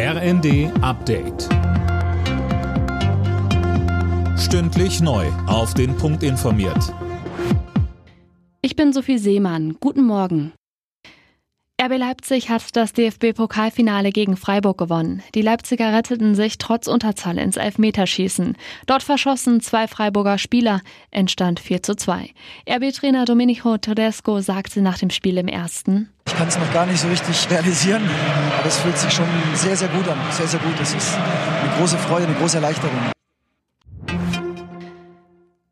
RND Update. Stündlich neu. Auf den Punkt informiert. Ich bin Sophie Seemann. Guten Morgen. RB Leipzig hat das DFB-Pokalfinale gegen Freiburg gewonnen. Die Leipziger retteten sich trotz Unterzahl ins Elfmeterschießen. Dort verschossen zwei Freiburger Spieler, entstand 4 zu 2. RB-Trainer Domenico Tedesco sagte nach dem Spiel im ersten. Ich kann es noch gar nicht so richtig realisieren, aber es fühlt sich schon sehr, sehr gut an. Sehr, sehr gut. Es ist eine große Freude, eine große Erleichterung.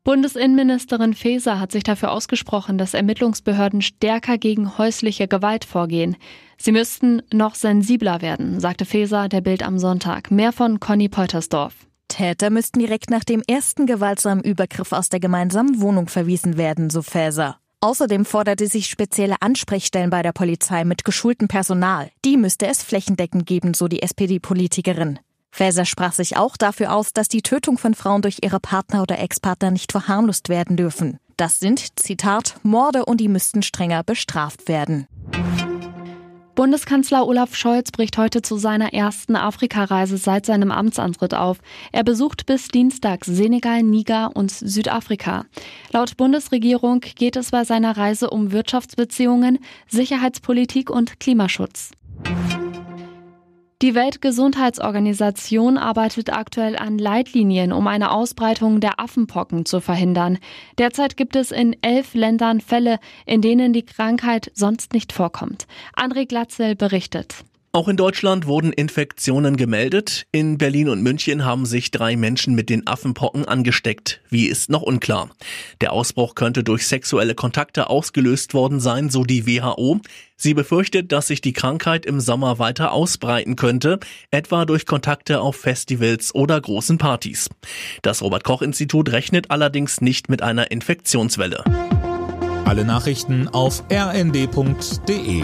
Bundesinnenministerin Faeser hat sich dafür ausgesprochen, dass Ermittlungsbehörden stärker gegen häusliche Gewalt vorgehen. Sie müssten noch sensibler werden, sagte Faeser der Bild am Sonntag. Mehr von Conny Poltersdorf. Täter müssten direkt nach dem ersten gewaltsamen Übergriff aus der gemeinsamen Wohnung verwiesen werden, so Faeser. Außerdem forderte sich spezielle Ansprechstellen bei der Polizei mit geschultem Personal. Die müsste es flächendeckend geben, so die SPD-Politikerin. Faeser sprach sich auch dafür aus, dass die Tötung von Frauen durch ihre Partner oder Ex-Partner nicht verharmlost werden dürfen. Das sind, Zitat, Morde und die müssten strenger bestraft werden. Bundeskanzler Olaf Scholz bricht heute zu seiner ersten Afrikareise seit seinem Amtsantritt auf. Er besucht bis Dienstag Senegal, Niger und Südafrika. Laut Bundesregierung geht es bei seiner Reise um Wirtschaftsbeziehungen, Sicherheitspolitik und Klimaschutz. Die Weltgesundheitsorganisation arbeitet aktuell an Leitlinien, um eine Ausbreitung der Affenpocken zu verhindern. Derzeit gibt es in elf Ländern Fälle, in denen die Krankheit sonst nicht vorkommt. André Glatzel berichtet. Auch in Deutschland wurden Infektionen gemeldet. In Berlin und München haben sich drei Menschen mit den Affenpocken angesteckt. Wie ist noch unklar. Der Ausbruch könnte durch sexuelle Kontakte ausgelöst worden sein, so die WHO. Sie befürchtet, dass sich die Krankheit im Sommer weiter ausbreiten könnte, etwa durch Kontakte auf Festivals oder großen Partys. Das Robert Koch Institut rechnet allerdings nicht mit einer Infektionswelle. Alle Nachrichten auf rnd.de